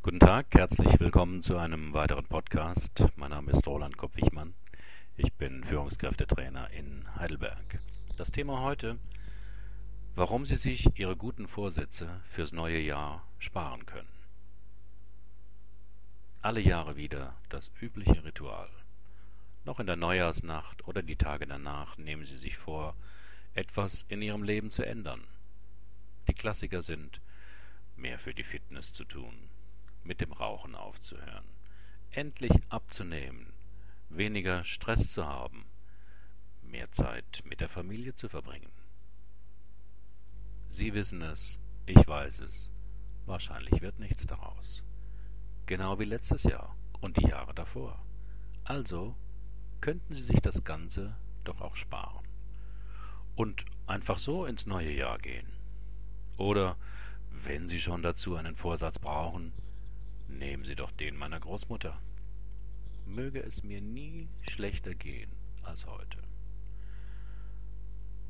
Guten Tag, herzlich willkommen zu einem weiteren Podcast. Mein Name ist Roland Kopp-Wichmann. Ich bin Führungskräftetrainer in Heidelberg. Das Thema heute, warum Sie sich Ihre guten Vorsätze fürs neue Jahr sparen können. Alle Jahre wieder das übliche Ritual. Noch in der Neujahrsnacht oder die Tage danach nehmen Sie sich vor, etwas in Ihrem Leben zu ändern. Die Klassiker sind mehr für die Fitness zu tun, mit dem Rauchen aufzuhören, endlich abzunehmen, weniger Stress zu haben, mehr Zeit mit der Familie zu verbringen. Sie wissen es, ich weiß es, wahrscheinlich wird nichts daraus. Genau wie letztes Jahr und die Jahre davor. Also könnten Sie sich das Ganze doch auch sparen. Und einfach so ins neue Jahr gehen. Oder wenn Sie schon dazu einen Vorsatz brauchen, nehmen Sie doch den meiner Großmutter. Möge es mir nie schlechter gehen als heute.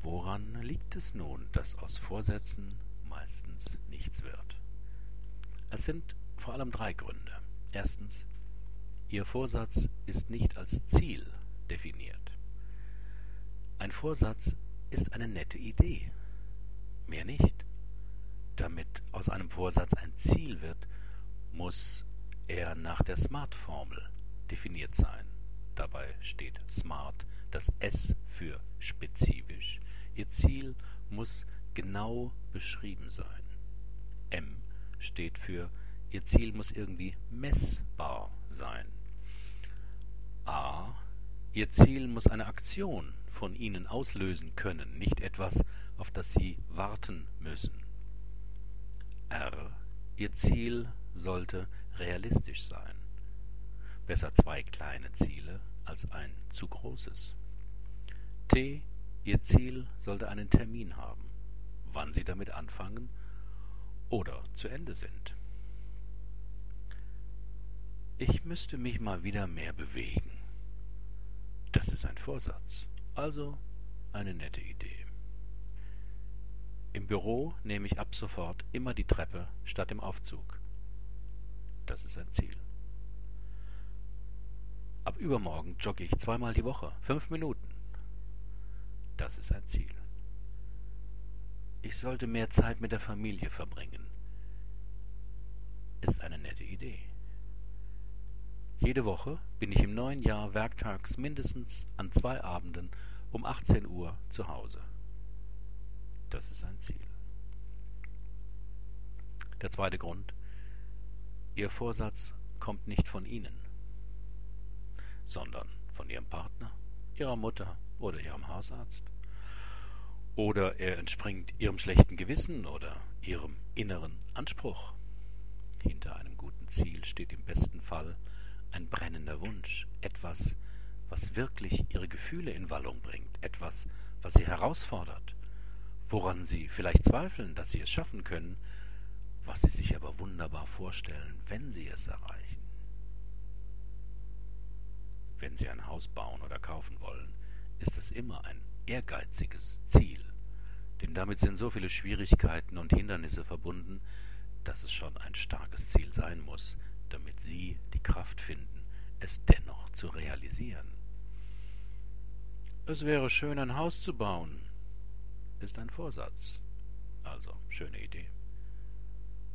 Woran liegt es nun, dass aus Vorsätzen meistens nichts wird? Es sind vor allem drei Gründe. Erstens, Ihr Vorsatz ist nicht als Ziel definiert. Ein Vorsatz ist eine nette Idee. Mehr nicht. Damit aus einem Vorsatz ein Ziel wird, muss er nach der SMART-Formel definiert sein. Dabei steht SMART, das S für spezifisch. Ihr Ziel muss genau beschrieben sein. M steht für Ihr Ziel muss irgendwie messbar sein. A. Ihr Ziel muss eine Aktion von Ihnen auslösen können, nicht etwas, auf das Sie warten müssen. R. Ihr Ziel sollte realistisch sein. Besser zwei kleine Ziele als ein zu großes. T. Ihr Ziel sollte einen Termin haben, wann Sie damit anfangen oder zu Ende sind. Ich müsste mich mal wieder mehr bewegen. Das ist ein Vorsatz, also eine nette Idee. Im Büro nehme ich ab sofort immer die Treppe statt dem Aufzug. Das ist ein Ziel. Ab übermorgen jogge ich zweimal die Woche, fünf Minuten. Das ist ein Ziel. Ich sollte mehr Zeit mit der Familie verbringen. Ist eine nette Idee. Jede Woche bin ich im neuen Jahr werktags mindestens an zwei Abenden um 18 Uhr zu Hause. Das ist ein Ziel. Der zweite Grund. Ihr Vorsatz kommt nicht von Ihnen, sondern von Ihrem Partner, Ihrer Mutter oder Ihrem Hausarzt. Oder er entspringt Ihrem schlechten Gewissen oder Ihrem inneren Anspruch. Hinter einem guten Ziel steht im besten Fall ein brennender Wunsch, etwas, was wirklich ihre Gefühle in Wallung bringt, etwas, was sie herausfordert, woran sie vielleicht zweifeln, dass sie es schaffen können, was sie sich aber wunderbar vorstellen, wenn sie es erreichen. Wenn sie ein Haus bauen oder kaufen wollen, ist es immer ein ehrgeiziges Ziel, denn damit sind so viele Schwierigkeiten und Hindernisse verbunden, dass es schon ein starkes Ziel sein muss, damit sie die Kraft finden, es dennoch zu realisieren. Es wäre schön, ein Haus zu bauen, ist ein Vorsatz. Also, schöne Idee.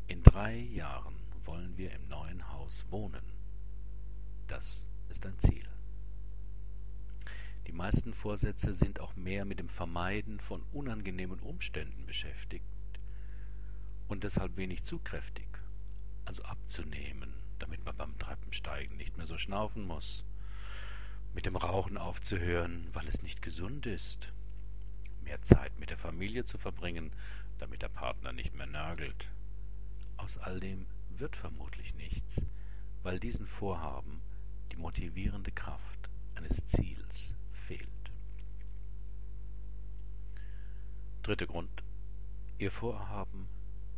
In drei Jahren wollen wir im neuen Haus wohnen. Das ist ein Ziel. Die meisten Vorsätze sind auch mehr mit dem Vermeiden von unangenehmen Umständen beschäftigt und deshalb wenig zugkräftig, also abzunehmen, damit man beim Treppensteigen nicht mehr so schnaufen muss, mit dem Rauchen aufzuhören, weil es nicht gesund ist, mehr Zeit mit der Familie zu verbringen, damit der Partner nicht mehr nörgelt. Aus all dem wird vermutlich nichts, weil diesen Vorhaben die motivierende Kraft eines Ziels fehlt. Dritter Grund. Ihr Vorhaben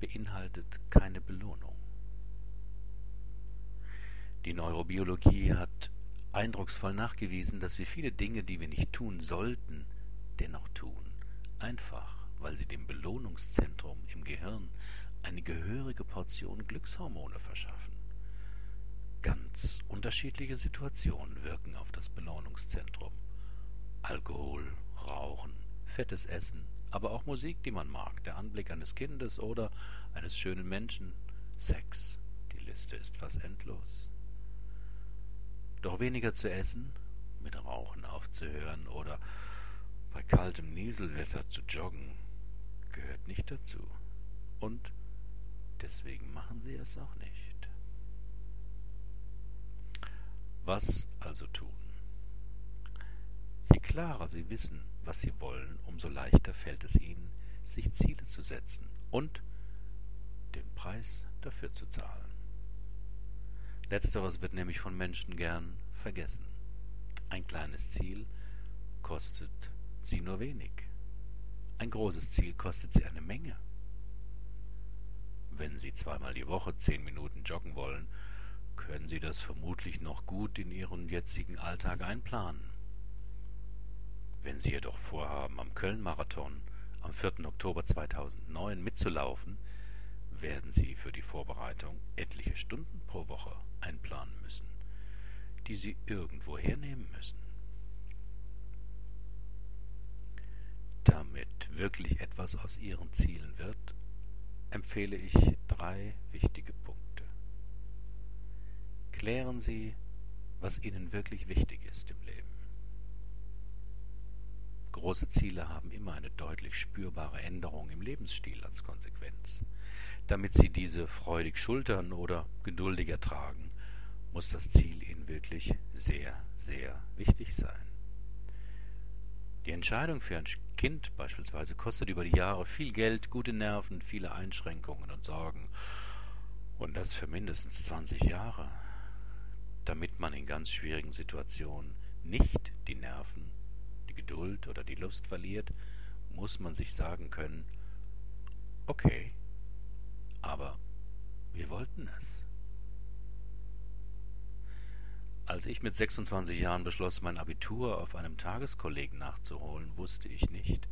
beinhaltet keine Belohnung. Die Neurobiologie hat eindrucksvoll nachgewiesen, dass wir viele Dinge, die wir nicht tun sollten, dennoch tun. Einfach, weil sie dem Belohnungszentrum im Gehirn eine gehörige Portion Glückshormone verschaffen. Ganz unterschiedliche Situationen wirken auf das Belohnungszentrum. Alkohol, Rauchen, fettes Essen, aber auch Musik, die man mag, der Anblick eines Kindes oder eines schönen Menschen, Sex. Die Liste ist fast endlos. Doch weniger zu essen, mit Rauchen aufzuhören oder bei kaltem Nieselwetter zu joggen, gehört nicht dazu. Und deswegen machen sie es auch nicht. Was also tun? Je klarer Sie wissen, was Sie wollen, umso leichter fällt es Ihnen, sich Ziele zu setzen und den Preis dafür zu zahlen. Letzteres wird nämlich von Menschen gern vergessen. Ein kleines Ziel kostet sie nur wenig. Ein großes Ziel kostet sie eine Menge. Wenn Sie zweimal die Woche zehn Minuten joggen wollen, können Sie das vermutlich noch gut in Ihren jetzigen Alltag einplanen. Wenn Sie jedoch vorhaben, am Köln-Marathon am 4. Oktober 2009 mitzulaufen, werden Sie für die Vorbereitung etliche Stunden pro Woche einplanen müssen, die Sie irgendwo hernehmen müssen. Damit wirklich etwas aus Ihren Zielen wird, empfehle ich drei wichtige Punkte. Klären Sie, was Ihnen wirklich wichtig ist im Leben. Große Ziele haben immer eine deutlich spürbare Änderung im Lebensstil als Konsequenz. Damit Sie diese freudig schultern oder geduldig ertragen, muss das Ziel Ihnen wirklich sehr, sehr wichtig sein. Die Entscheidung für ein Kind beispielsweise kostet über die Jahre viel Geld, gute Nerven, viele Einschränkungen und Sorgen. Und das für mindestens 20 Jahre damit man in ganz schwierigen Situationen nicht die Nerven, die Geduld oder die Lust verliert, muss man sich sagen können, okay, aber wir wollten es. Als ich mit 26 Jahren beschloss, mein Abitur auf einem Tageskollegen nachzuholen, wusste ich nicht,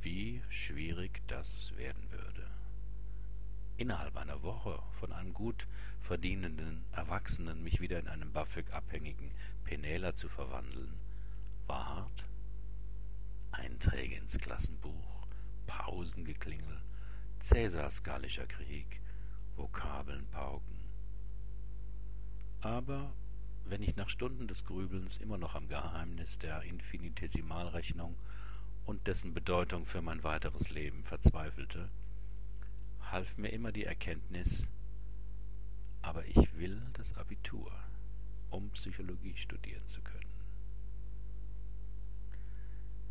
wie schwierig das werden würde innerhalb einer Woche von einem gut verdienenden Erwachsenen mich wieder in einen BAföG-abhängigen Penäler zu verwandeln, war hart. Einträge ins Klassenbuch, Pausengeklingel, Cäsars gallischer Krieg, Vokabeln pauken. Aber wenn ich nach Stunden des Grübelns immer noch am Geheimnis der Infinitesimalrechnung und dessen Bedeutung für mein weiteres Leben verzweifelte, half mir immer die Erkenntnis, aber ich will das Abitur, um Psychologie studieren zu können.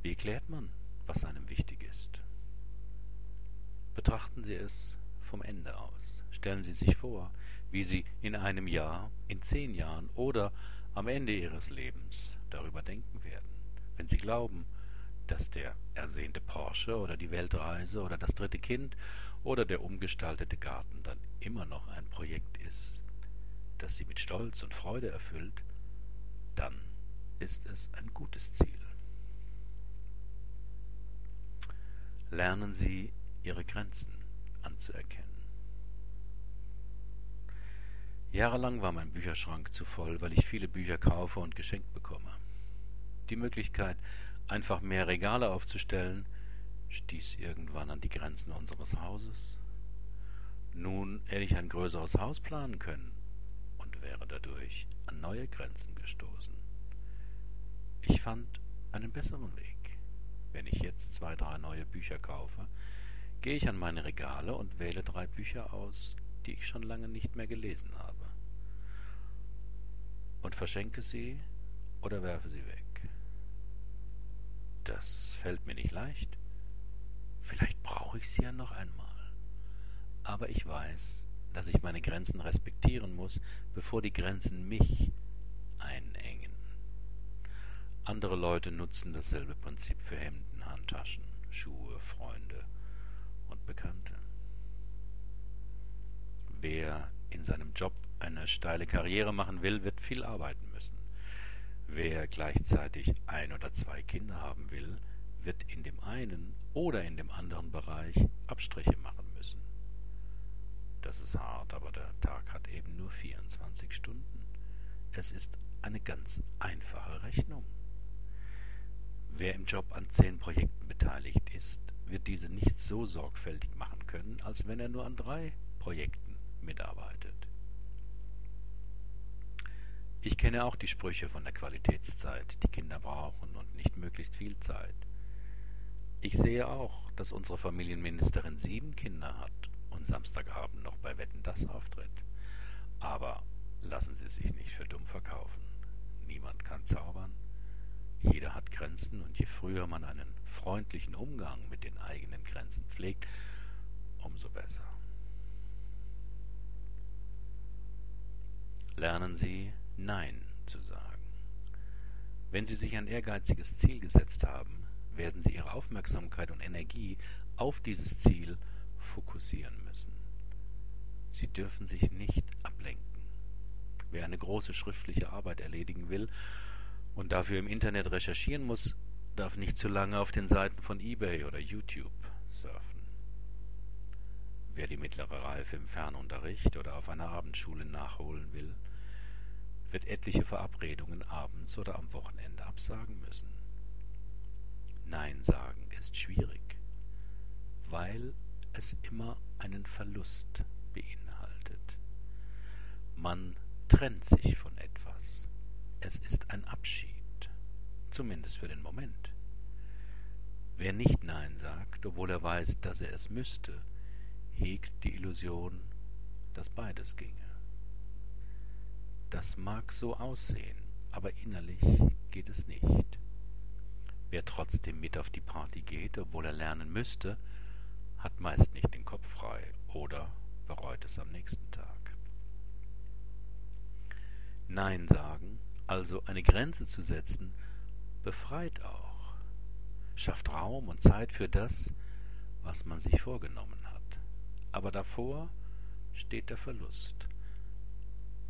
Wie klärt man, was einem wichtig ist? Betrachten Sie es vom Ende aus. Stellen Sie sich vor, wie Sie in einem Jahr, in zehn Jahren oder am Ende Ihres Lebens darüber denken werden. Wenn Sie glauben, dass der ersehnte Porsche oder die Weltreise oder das dritte Kind oder der umgestaltete Garten dann immer noch ein Projekt ist, das Sie mit Stolz und Freude erfüllt, dann ist es ein gutes Ziel. Lernen Sie Ihre Grenzen anzuerkennen. Jahrelang war mein Bücherschrank zu voll, weil ich viele Bücher kaufe und geschenkt bekomme. Die Möglichkeit, einfach mehr Regale aufzustellen, stieß irgendwann an die Grenzen unseres Hauses. Nun hätte ich ein größeres Haus planen können und wäre dadurch an neue Grenzen gestoßen. Ich fand einen besseren Weg. Wenn ich jetzt zwei, drei neue Bücher kaufe, gehe ich an meine Regale und wähle drei Bücher aus, die ich schon lange nicht mehr gelesen habe, und verschenke sie oder werfe sie weg. Das fällt mir nicht leicht. Vielleicht brauche ich sie ja noch einmal. Aber ich weiß, dass ich meine Grenzen respektieren muss, bevor die Grenzen mich einengen. Andere Leute nutzen dasselbe Prinzip für Hemden, Handtaschen, Schuhe, Freunde und Bekannte. Wer in seinem Job eine steile Karriere machen will, wird viel arbeiten müssen. Wer gleichzeitig ein oder zwei Kinder haben will, wird in dem einen oder in dem anderen Bereich Abstriche machen müssen. Das ist hart, aber der Tag hat eben nur 24 Stunden. Es ist eine ganz einfache Rechnung. Wer im Job an zehn Projekten beteiligt ist, wird diese nicht so sorgfältig machen können, als wenn er nur an drei Projekten mitarbeitet. Ich kenne auch die Sprüche von der Qualitätszeit, die Kinder brauchen und nicht möglichst viel Zeit. Ich sehe auch, dass unsere Familienministerin sieben Kinder hat und Samstagabend noch bei Wetten das auftritt. Aber lassen Sie sich nicht für dumm verkaufen. Niemand kann zaubern. Jeder hat Grenzen und je früher man einen freundlichen Umgang mit den eigenen Grenzen pflegt, umso besser. Lernen Sie Nein zu sagen. Wenn Sie sich ein ehrgeiziges Ziel gesetzt haben, werden Sie Ihre Aufmerksamkeit und Energie auf dieses Ziel fokussieren müssen. Sie dürfen sich nicht ablenken. Wer eine große schriftliche Arbeit erledigen will und dafür im Internet recherchieren muss, darf nicht zu lange auf den Seiten von eBay oder YouTube surfen. Wer die mittlere Reife im Fernunterricht oder auf einer Abendschule nachholen will, wird etliche Verabredungen abends oder am Wochenende absagen müssen. Nein sagen ist schwierig, weil es immer einen Verlust beinhaltet. Man trennt sich von. Es ist ein Abschied, zumindest für den Moment. Wer nicht Nein sagt, obwohl er weiß, dass er es müsste, hegt die Illusion, dass beides ginge. Das mag so aussehen, aber innerlich geht es nicht. Wer trotzdem mit auf die Party geht, obwohl er lernen müsste, hat meist nicht den Kopf frei oder bereut es am nächsten Tag. Nein sagen, also eine Grenze zu setzen, befreit auch, schafft Raum und Zeit für das, was man sich vorgenommen hat. Aber davor steht der Verlust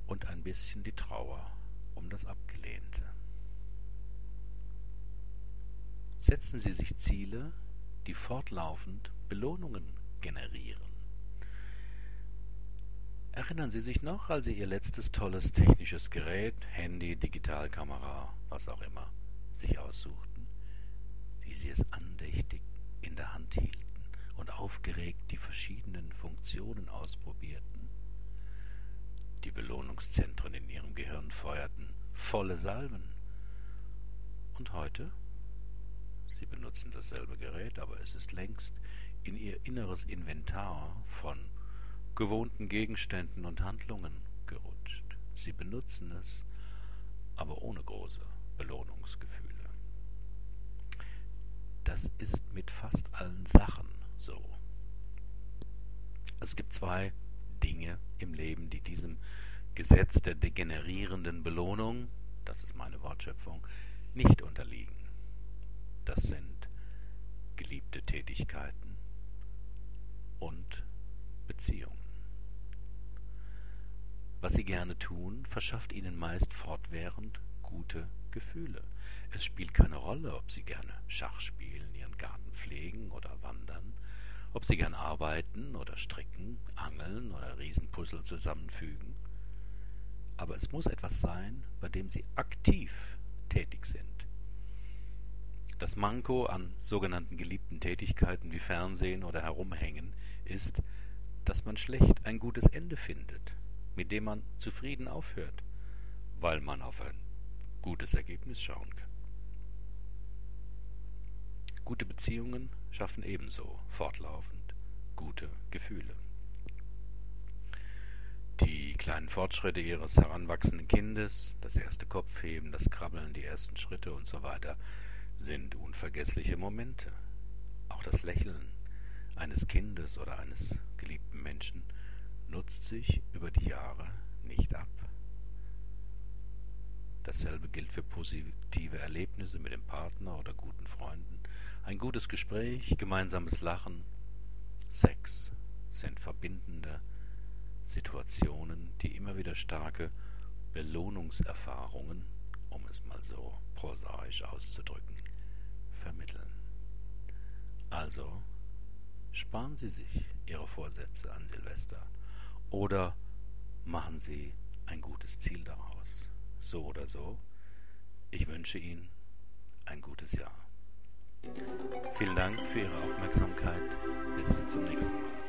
und ein bisschen die Trauer um das Abgelehnte. Setzen Sie sich Ziele, die fortlaufend Belohnungen generieren. Erinnern Sie sich noch, als Sie Ihr letztes tolles technisches Gerät, Handy, Digitalkamera, was auch immer, sich aussuchten, wie Sie es andächtig in der Hand hielten und aufgeregt die verschiedenen Funktionen ausprobierten? Die Belohnungszentren in Ihrem Gehirn feuerten volle Salven. Und heute? Sie benutzen dasselbe Gerät, aber es ist längst in Ihr inneres Inventar von gewohnten Gegenständen und Handlungen gerutscht. Sie benutzen es, aber ohne große Belohnungsgefühle. Das ist mit fast allen Sachen so. Es gibt zwei Dinge im Leben, die diesem Gesetz der degenerierenden Belohnung, das ist meine Wortschöpfung, nicht unterliegen. Das sind geliebte Tätigkeiten und Beziehungen. Was sie gerne tun, verschafft ihnen meist fortwährend gute Gefühle. Es spielt keine Rolle, ob sie gerne Schach spielen, ihren Garten pflegen oder wandern, ob sie gern arbeiten oder stricken, angeln oder Riesenpuzzle zusammenfügen. Aber es muss etwas sein, bei dem sie aktiv tätig sind. Das Manko an sogenannten geliebten Tätigkeiten wie Fernsehen oder Herumhängen ist, dass man schlecht ein gutes Ende findet mit dem man zufrieden aufhört, weil man auf ein gutes Ergebnis schauen kann. Gute Beziehungen schaffen ebenso fortlaufend gute Gefühle. Die kleinen Fortschritte ihres heranwachsenden Kindes, das erste Kopfheben, das Krabbeln, die ersten Schritte und so weiter, sind unvergessliche Momente. Auch das Lächeln eines Kindes oder eines geliebten Menschen nutzt sich über die Jahre nicht ab. Dasselbe gilt für positive Erlebnisse mit dem Partner oder guten Freunden. Ein gutes Gespräch, gemeinsames Lachen, Sex sind verbindende Situationen, die immer wieder starke Belohnungserfahrungen, um es mal so prosaisch auszudrücken, vermitteln. Also sparen Sie sich Ihre Vorsätze an Silvester oder machen Sie ein gutes Ziel daraus. so oder so. Ich wünsche Ihnen ein gutes Jahr. Vielen Dank für Ihre Aufmerksamkeit. Bis zum nächsten Mal.